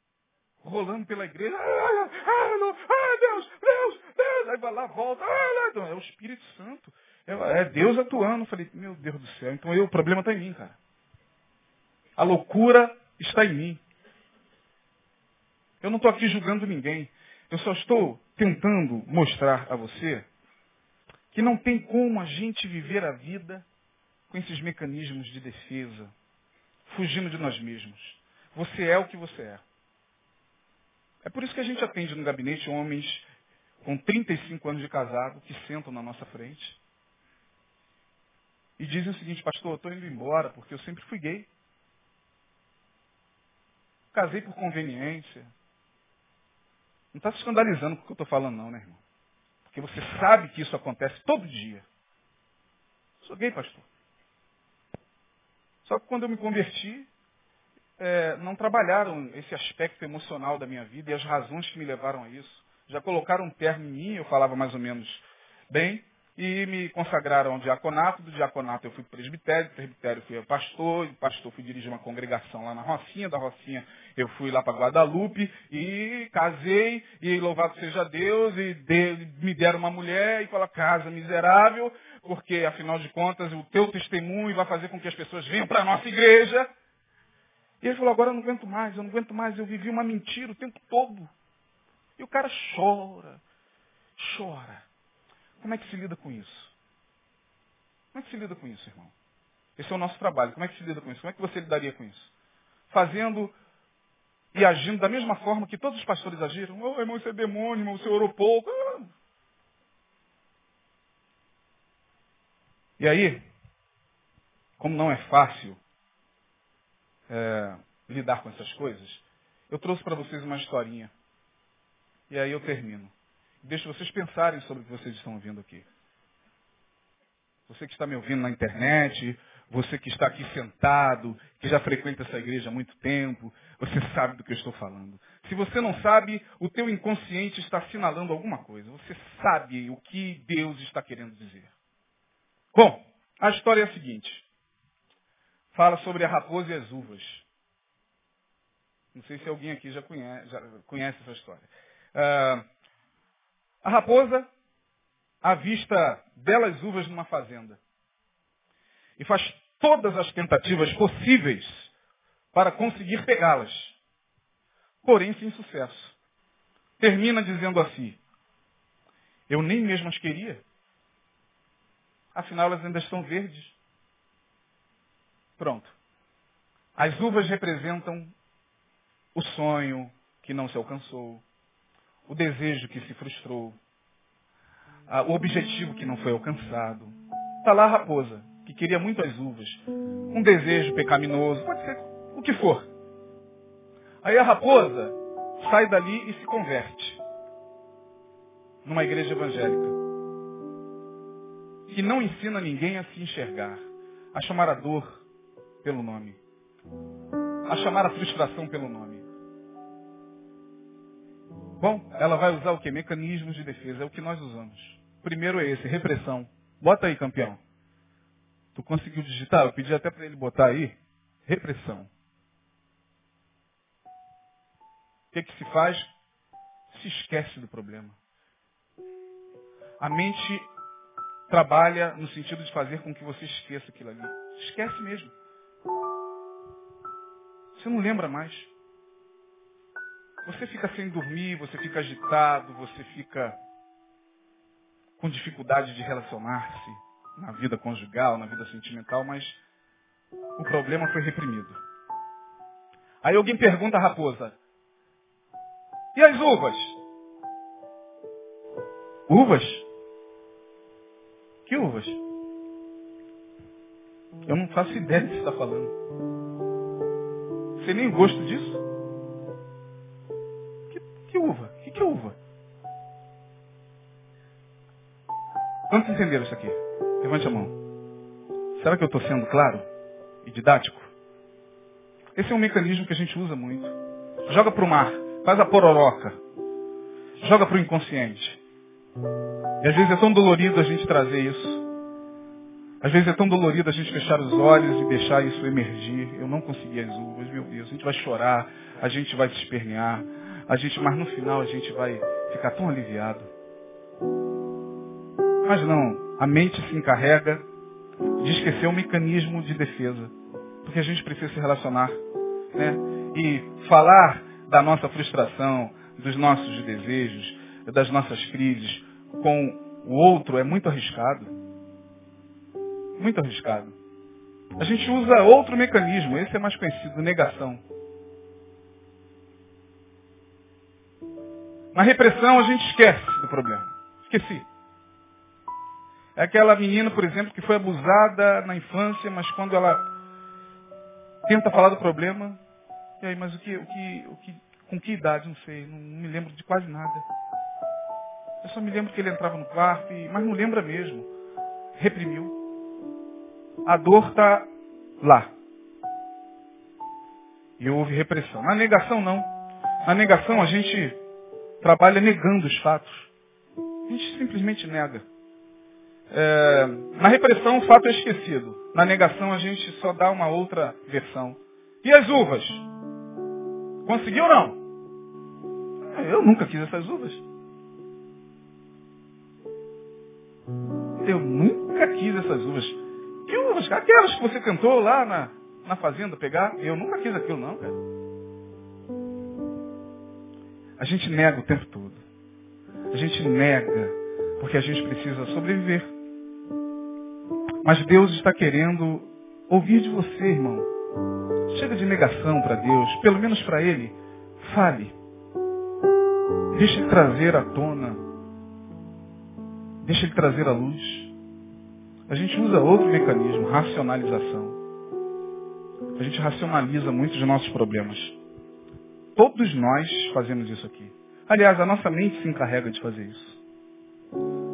rolando pela igreja. Ai, ai, ai, ai, Deus, Deus, Deus. Aí vai lá, volta. Ai, ai, é o Espírito Santo. É Deus atuando. Eu falei, meu Deus do céu, então eu, o problema está em mim, cara. A loucura está em mim. Eu não estou aqui julgando ninguém. Eu só estou tentando mostrar a você que não tem como a gente viver a vida com esses mecanismos de defesa, fugindo de nós mesmos. Você é o que você é. É por isso que a gente atende no gabinete homens com 35 anos de casado que sentam na nossa frente e dizem o seguinte, pastor, eu estou indo embora porque eu sempre fui gay. Casei por conveniência. Não está se escandalizando com o que eu estou falando, não, né, irmão? Porque você sabe que isso acontece todo dia. Sou gay, pastor. Só que quando eu me converti, é, não trabalharam esse aspecto emocional da minha vida e as razões que me levaram a isso. Já colocaram um termo em mim, eu falava mais ou menos bem, e me consagraram ao diaconato. Do diaconato eu fui presbitério, do presbitério fui pastor, do pastor fui dirigir uma congregação lá na Rocinha, da Rocinha eu fui lá para Guadalupe e casei, e louvado seja Deus, e de, me deram uma mulher e aquela casa miserável, porque afinal de contas o teu testemunho vai fazer com que as pessoas venham para a nossa igreja. E ele falou, agora eu não aguento mais, eu não aguento mais, eu vivi uma mentira o tempo todo. E o cara chora, chora. Como é que se lida com isso? Como é que se lida com isso, irmão? Esse é o nosso trabalho. Como é que se lida com isso? Como é que você lidaria com isso? Fazendo e agindo da mesma forma que todos os pastores agiram. Oh, irmão, isso é demônio, irmão, você orou pouco. E aí, como não é fácil é, lidar com essas coisas, eu trouxe para vocês uma historinha. E aí eu termino. Deixo vocês pensarem sobre o que vocês estão ouvindo aqui. Você que está me ouvindo na internet, você que está aqui sentado, que já frequenta essa igreja há muito tempo, você sabe do que eu estou falando. Se você não sabe, o teu inconsciente está assinalando alguma coisa. Você sabe o que Deus está querendo dizer. Bom, a história é a seguinte. Fala sobre a raposa e as uvas. Não sei se alguém aqui já conhece, já conhece essa história. Uh, a raposa avista belas uvas numa fazenda. E faz todas as tentativas possíveis para conseguir pegá-las. Porém, sem sucesso. Termina dizendo assim: Eu nem mesmo as queria. Afinal, elas ainda estão verdes. Pronto. As uvas representam o sonho que não se alcançou, o desejo que se frustrou, o objetivo que não foi alcançado. Está lá a raposa, que queria muito as uvas, um desejo pecaminoso, pode ser o que for. Aí a raposa sai dali e se converte numa igreja evangélica que não ensina ninguém a se enxergar, a chamar a dor pelo nome, a chamar a frustração pelo nome. Bom, ela vai usar o que? Mecanismos de defesa. É o que nós usamos. Primeiro é esse, repressão. Bota aí, campeão. Tu conseguiu digitar? Eu pedi até para ele botar aí. Repressão. O que, que se faz? Se esquece do problema. A mente trabalha no sentido de fazer com que você esqueça aquilo ali. Esquece mesmo. Você não lembra mais. Você fica sem dormir, você fica agitado, você fica com dificuldade de relacionar-se na vida conjugal, na vida sentimental, mas o problema foi reprimido. Aí alguém pergunta à raposa, e as uvas? Uvas? Que uvas? Eu não faço ideia do que você está falando. Você nem gosto disso? Uva? O que, que é uva? Quantos entenderam isso aqui? Levante a mão. Será que eu estou sendo claro e didático? Esse é um mecanismo que a gente usa muito. Joga para o mar, faz a pororoca. Joga para o inconsciente. E às vezes é tão dolorido a gente trazer isso. Às vezes é tão dolorido a gente fechar os olhos e deixar isso emergir. Eu não consegui as uvas, meu Deus. A gente vai chorar, a gente vai se espernear, a gente, mas no final a gente vai ficar tão aliviado. Mas não, a mente se encarrega de esquecer o mecanismo de defesa. Porque a gente precisa se relacionar. Né? E falar da nossa frustração, dos nossos desejos, das nossas crises com o outro é muito arriscado. Muito arriscado. A gente usa outro mecanismo, esse é mais conhecido, negação. Na repressão a gente esquece do problema. Esqueci. É aquela menina, por exemplo, que foi abusada na infância, mas quando ela tenta falar do problema, e aí, mas o que, o que, o que, com que idade? Não sei, não, me lembro de quase nada. Eu só me lembro que ele entrava no quarto, mas não lembra mesmo. Reprimiu. A dor está lá. E houve repressão. Na negação, não. Na negação, a gente trabalha negando os fatos. A gente simplesmente nega. É, na repressão, o fato é esquecido. Na negação, a gente só dá uma outra versão. E as uvas? Conseguiu ou não? Eu nunca quis essas uvas. Eu nunca quis essas uvas. Que uvas? Aquelas que você tentou lá na, na fazenda pegar. Eu nunca quis aquilo não, cara. A gente nega o tempo todo. A gente nega porque a gente precisa sobreviver. Mas Deus está querendo ouvir de você, irmão. Chega de negação para Deus, pelo menos para Ele. Fale. Deixe Ele trazer à tona. Deixe Ele trazer à luz. A gente usa outro mecanismo, racionalização. A gente racionaliza muitos dos nossos problemas. Todos nós fazemos isso aqui. Aliás, a nossa mente se encarrega de fazer isso.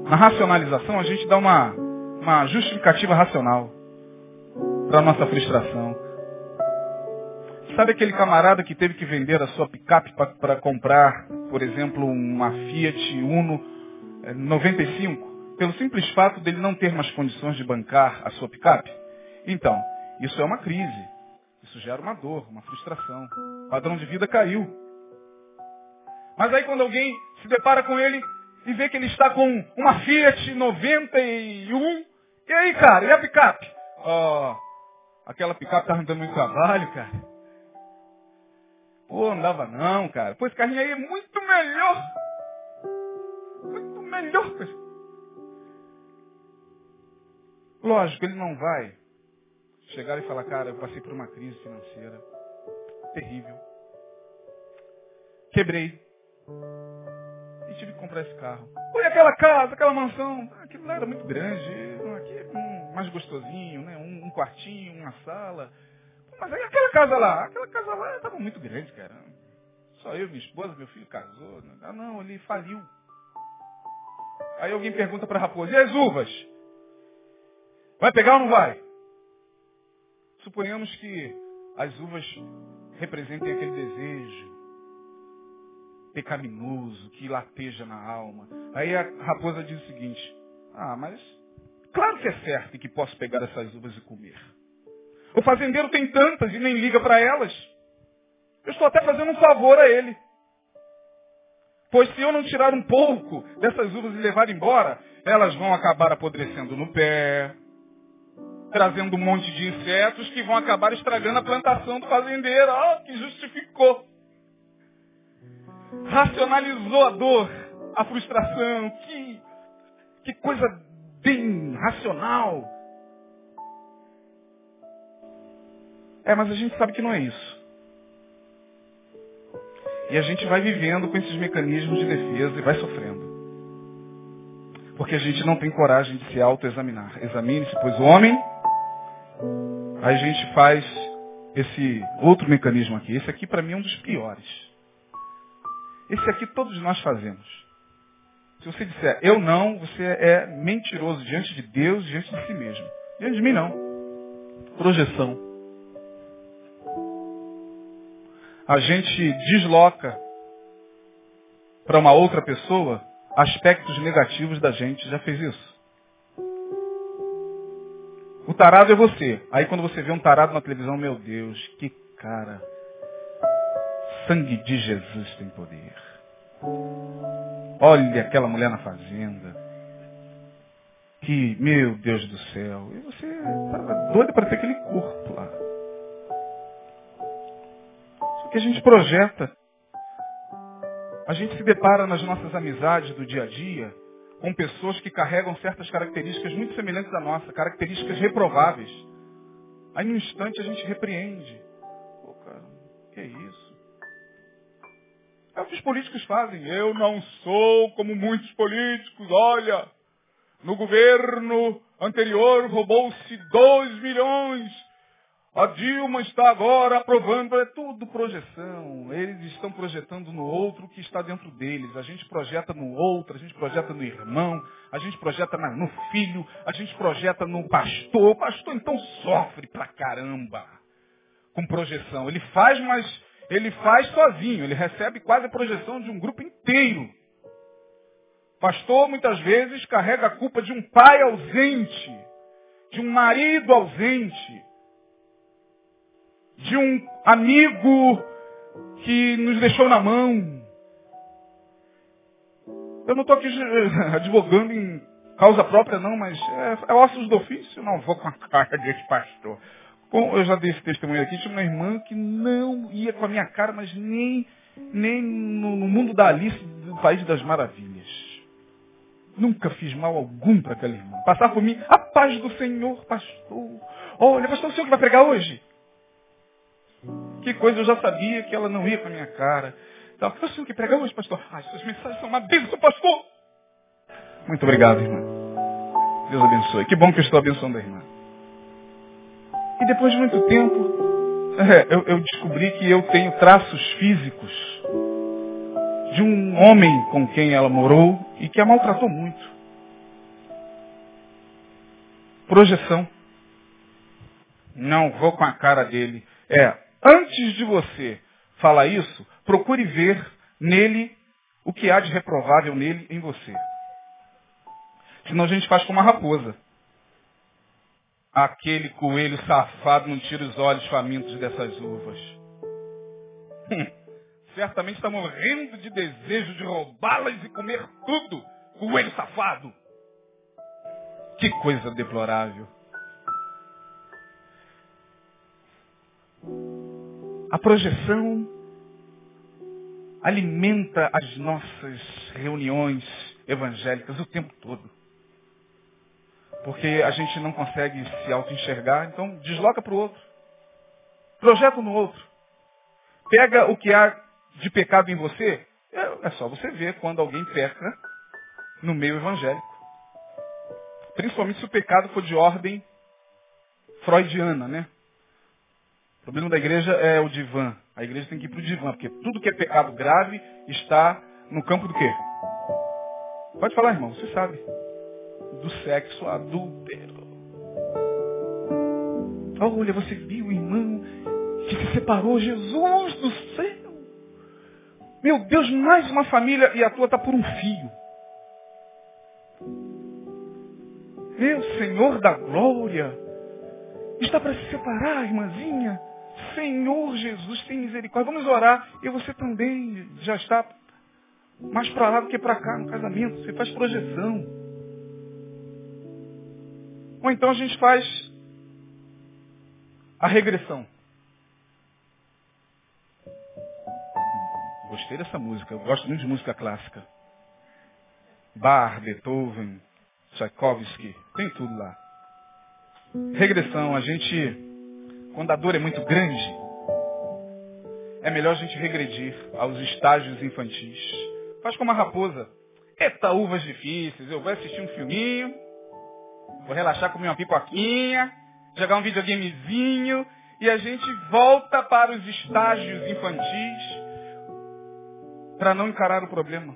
Na racionalização, a gente dá uma, uma justificativa racional para a nossa frustração. Sabe aquele camarada que teve que vender a sua picape para comprar, por exemplo, uma Fiat Uno 95, pelo simples fato dele não ter mais condições de bancar a sua picape? Então, isso é uma crise. Isso gera uma dor, uma frustração. O padrão de vida caiu. Mas aí quando alguém se depara com ele e vê que ele está com uma Fiat 91, e aí, cara, e a picape? Ó, oh, aquela picape estava dando muito trabalho, cara. Pô, não dava não, cara. Pô, esse carrinho aí é muito melhor. Muito melhor. Lógico, ele não vai chegar e falar, cara, eu passei por uma crise financeira terrível. Quebrei. E tive que comprar esse carro. Foi aquela casa, aquela mansão. Aquilo lá era muito grande. Aqui é um mais gostosinho, né? Um, um quartinho, uma sala. Mas aí aquela casa lá, aquela casa lá estava muito grande, cara. Só eu, minha esposa, meu filho casou. Ah não, ele faliu. Aí alguém pergunta para a raposa, e as uvas? Vai pegar ou não vai? Suponhamos que as uvas representem aquele desejo pecaminoso que lateja na alma. Aí a raposa diz o seguinte, ah, mas claro que é certo que posso pegar essas uvas e comer. O fazendeiro tem tantas e nem liga para elas. Eu estou até fazendo um favor a ele. Pois se eu não tirar um pouco dessas uvas e levar embora, elas vão acabar apodrecendo no pé, trazendo um monte de insetos que vão acabar estragando a plantação do fazendeiro. Ah, oh, que justificou. Racionalizou a dor, a frustração. Que, que coisa bem racional. É, mas a gente sabe que não é isso. E a gente vai vivendo com esses mecanismos de defesa e vai sofrendo. Porque a gente não tem coragem de se autoexaminar. Examine-se, pois o homem. A gente faz esse outro mecanismo aqui. Esse aqui para mim é um dos piores. Esse aqui todos nós fazemos. Se você disser eu não, você é mentiroso diante de Deus, diante de si mesmo. Diante de mim não. Projeção. A gente desloca para uma outra pessoa aspectos negativos da gente. Já fez isso? O tarado é você. Aí quando você vê um tarado na televisão, meu Deus, que cara. Sangue de Jesus tem poder. Olha aquela mulher na fazenda. Que, meu Deus do céu. E você estava doido para ter aquele corpo lá. Só que a gente projeta. A gente se depara nas nossas amizades do dia a dia com pessoas que carregam certas características muito semelhantes à nossa, características reprováveis. Aí no instante a gente repreende. Pô, cara, que é isso? É o que os políticos fazem. Eu não sou como muitos políticos. Olha, no governo anterior roubou-se 2 milhões. A Dilma está agora aprovando, é tudo projeção. Eles estão projetando no outro o que está dentro deles. A gente projeta no outro, a gente projeta no irmão, a gente projeta no filho, a gente projeta no pastor. O pastor então sofre pra caramba com projeção. Ele faz, mas ele faz sozinho, ele recebe quase a projeção de um grupo inteiro. Pastor muitas vezes carrega a culpa de um pai ausente, de um marido ausente, de um amigo que nos deixou na mão. Eu não estou aqui advogando em causa própria não, mas é, é ossos do ofício. Não vou com a cara desse pastor. Bom, eu já dei esse testemunho aqui, tinha uma irmã que não ia com a minha cara, mas nem, nem no, no mundo da Alice do País das Maravilhas. Nunca fiz mal algum para aquela irmã. Passar por mim, a paz do Senhor, pastor. Olha, pastor, o senhor que vai pregar hoje? Que coisa, eu já sabia que ela não ia com a minha cara. Então, o senhor que prega hoje, pastor? Ah, suas mensagens são uma bênção, pastor. Muito obrigado, irmã. Deus abençoe. Que bom que eu estou abençoando a irmã. E depois de muito tempo, é, eu, eu descobri que eu tenho traços físicos de um homem com quem ela morou e que a maltratou muito. Projeção. Não vou com a cara dele. É, antes de você falar isso, procure ver nele o que há de reprovável nele em você. Senão a gente faz como uma raposa. Aquele coelho safado não tira os olhos famintos dessas uvas. Certamente está morrendo de desejo de roubá-las e comer tudo. Coelho safado. Que coisa deplorável. A projeção alimenta as nossas reuniões evangélicas o tempo todo porque a gente não consegue se auto-enxergar, então desloca para o outro. Projeta no outro. Pega o que há de pecado em você, é, é só você ver quando alguém peca no meio evangélico. Principalmente se o pecado for de ordem freudiana, né? O problema da igreja é o divã. A igreja tem que ir para o divã, porque tudo que é pecado grave está no campo do quê? Pode falar, irmão, você sabe do sexo adúltero. Olha, você viu o irmão que se separou, Jesus do céu. Meu Deus, mais uma família e a tua está por um fio. Meu Senhor da glória, está para se separar, irmãzinha. Senhor Jesus, tem misericórdia. Vamos orar. E você também já está mais para lá do que para cá no casamento. Você faz projeção. Ou então a gente faz a regressão. Gostei dessa música, eu gosto muito de música clássica. Bach, Beethoven, Tchaikovsky, tem tudo lá. Regressão, a gente, quando a dor é muito grande, é melhor a gente regredir aos estágios infantis. Faz como a raposa. Eita, uvas difíceis. Eu vou assistir um filminho, vou relaxar, comer uma pipoquinha, jogar um videogamezinho, e a gente volta para os estágios infantis para não encarar o problema.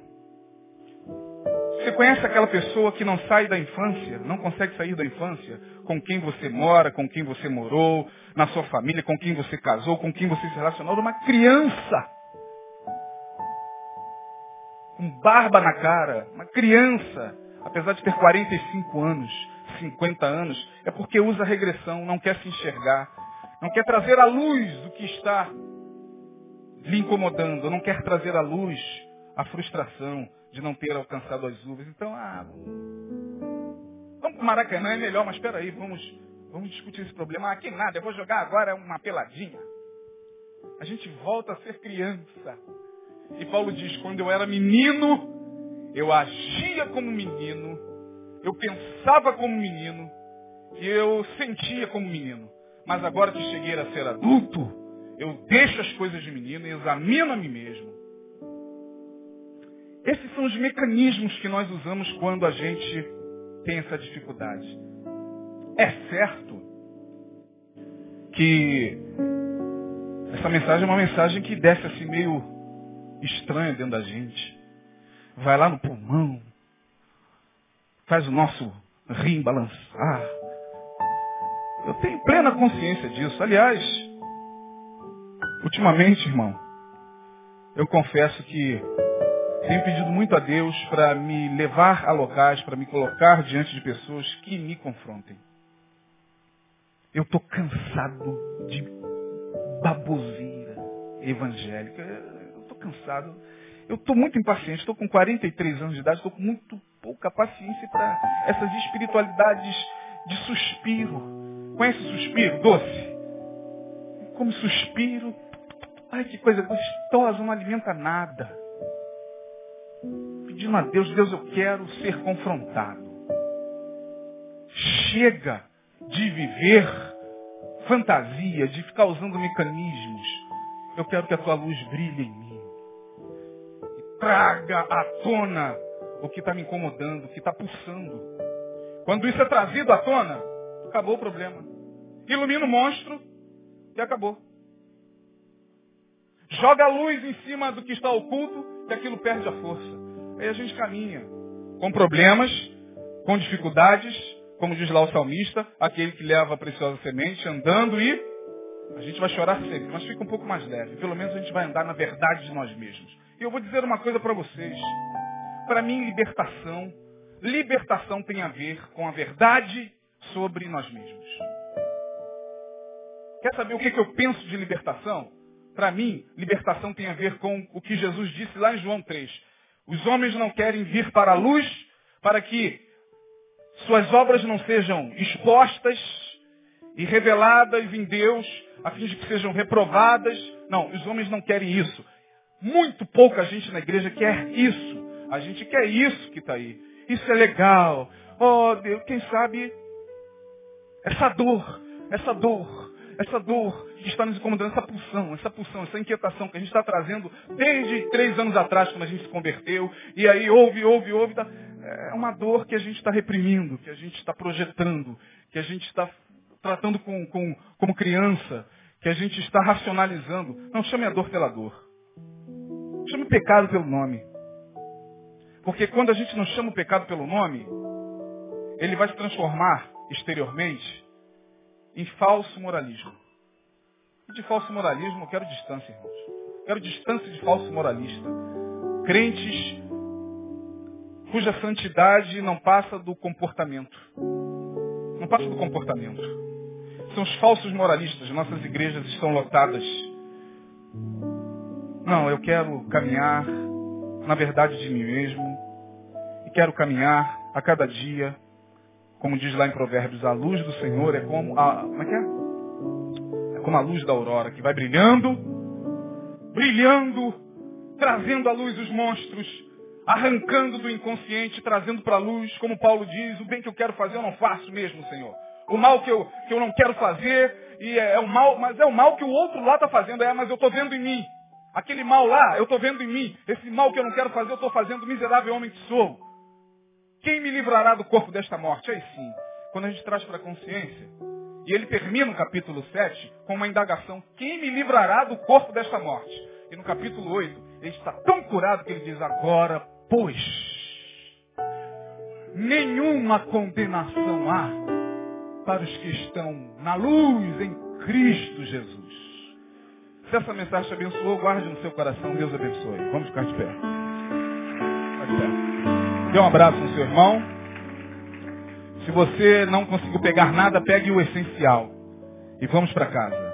Você conhece aquela pessoa que não sai da infância, não consegue sair da infância, com quem você mora, com quem você morou, na sua família, com quem você casou, com quem você se relacionou, uma criança. Com barba na cara, uma criança, apesar de ter 45 anos, 50 anos, é porque usa regressão, não quer se enxergar, não quer trazer à luz o que está lhe incomodando, não quer trazer à luz a frustração, de não ter alcançado as uvas. Então, ah, vamos para o Maracanã, é melhor, mas espera aí, vamos, vamos discutir esse problema. Ah, que nada, eu vou jogar agora uma peladinha. A gente volta a ser criança. E Paulo diz, quando eu era menino, eu agia como menino, eu pensava como menino, e eu sentia como menino. Mas agora que cheguei a ser adulto, eu deixo as coisas de menino e examino a mim mesmo. Esses são os mecanismos que nós usamos quando a gente tem essa dificuldade. É certo que essa mensagem é uma mensagem que desce assim meio estranha dentro da gente. Vai lá no pulmão, faz o nosso rim balançar. Eu tenho plena consciência disso. Aliás, ultimamente, irmão, eu confesso que tenho pedido muito a Deus para me levar a locais, para me colocar diante de pessoas que me confrontem. Eu estou cansado de baboseira evangélica. Eu estou cansado. Eu estou muito impaciente. Estou com 43 anos de idade. Estou com muito pouca paciência para essas espiritualidades de suspiro. Conhece o suspiro? Doce. Como suspiro. Ai, que coisa gostosa. Não alimenta nada pedindo a Deus, Deus, eu quero ser confrontado. Chega de viver fantasia, de ficar usando mecanismos. Eu quero que a tua luz brilhe em mim. E traga à tona o que está me incomodando, o que está pulsando. Quando isso é trazido à tona, acabou o problema. Ilumina o monstro e acabou. Joga a luz em cima do que está oculto e aquilo perde a força. Aí a gente caminha com problemas, com dificuldades, como diz lá o salmista, aquele que leva a preciosa semente andando e a gente vai chorar sempre, mas fica um pouco mais leve. Pelo menos a gente vai andar na verdade de nós mesmos. E eu vou dizer uma coisa para vocês. Para mim, libertação, libertação tem a ver com a verdade sobre nós mesmos. Quer saber o que, que eu penso de libertação? Para mim, libertação tem a ver com o que Jesus disse lá em João 3. Os homens não querem vir para a luz para que suas obras não sejam expostas e reveladas em Deus, a fim de que sejam reprovadas. Não, os homens não querem isso. Muito pouca gente na igreja quer isso. A gente quer isso que está aí. Isso é legal. Oh, Deus, quem sabe essa dor, essa dor essa dor que está nos incomodando, essa pulsão, essa pulsão, essa inquietação que a gente está trazendo desde três anos atrás, quando a gente se converteu, e aí ouve, ouve, ouve, tá, é uma dor que a gente está reprimindo, que a gente está projetando, que a gente está tratando com, com, como criança, que a gente está racionalizando. Não chame a dor pela dor. Chame o pecado pelo nome. Porque quando a gente não chama o pecado pelo nome, ele vai se transformar exteriormente em falso moralismo. E de falso moralismo eu quero distância, irmãos. Quero distância de falso moralista. Crentes cuja santidade não passa do comportamento. Não passa do comportamento. São os falsos moralistas. Nossas igrejas estão lotadas. Não, eu quero caminhar na verdade de mim mesmo. E quero caminhar a cada dia como diz lá em Provérbios, a luz do Senhor é como a. Como é que? É como a luz da aurora, que vai brilhando, brilhando, trazendo à luz os monstros, arrancando do inconsciente, trazendo para a luz, como Paulo diz, o bem que eu quero fazer eu não faço mesmo, Senhor. O mal que eu, que eu não quero fazer, e é, é o mal, mas é o mal que o outro lá está fazendo, é, mas eu estou vendo em mim. Aquele mal lá, eu estou vendo em mim. Esse mal que eu não quero fazer, eu estou fazendo, miserável homem que sou. Quem me livrará do corpo desta morte? Aí sim, quando a gente traz para a consciência. E ele termina o capítulo 7 com uma indagação. Quem me livrará do corpo desta morte? E no capítulo 8, ele está tão curado que ele diz, agora, pois, nenhuma condenação há para os que estão na luz em Cristo Jesus. Se essa mensagem te abençoou, guarde no seu coração. Deus abençoe. Vamos ficar de pé. Ficar de pé. Dê um abraço no seu irmão. Se você não conseguiu pegar nada, pegue o essencial. E vamos para casa.